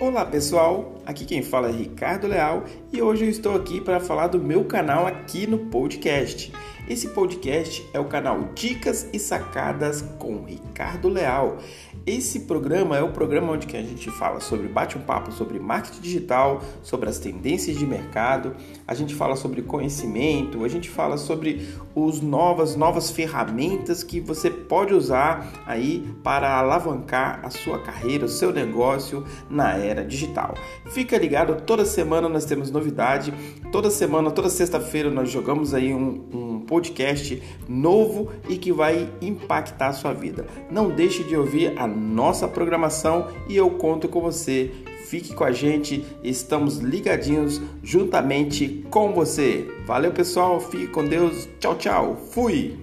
Olá pessoal, aqui quem fala é Ricardo Leal e hoje eu estou aqui para falar do meu canal aqui no podcast. Esse podcast é o canal Dicas e Sacadas com Ricardo Leal. Esse programa é o programa onde a gente fala sobre bate um papo sobre marketing digital, sobre as tendências de mercado, a gente fala sobre conhecimento, a gente fala sobre os novas novas ferramentas que você pode usar aí para alavancar a sua carreira, o seu negócio na era digital. Fica ligado, toda semana nós temos novidade, toda semana, toda sexta-feira nós jogamos aí um, um podcast novo e que vai impactar a sua vida. Não deixe de ouvir a nossa programação e eu conto com você. Fique com a gente, estamos ligadinhos juntamente com você. Valeu, pessoal, fique com Deus. Tchau, tchau. Fui.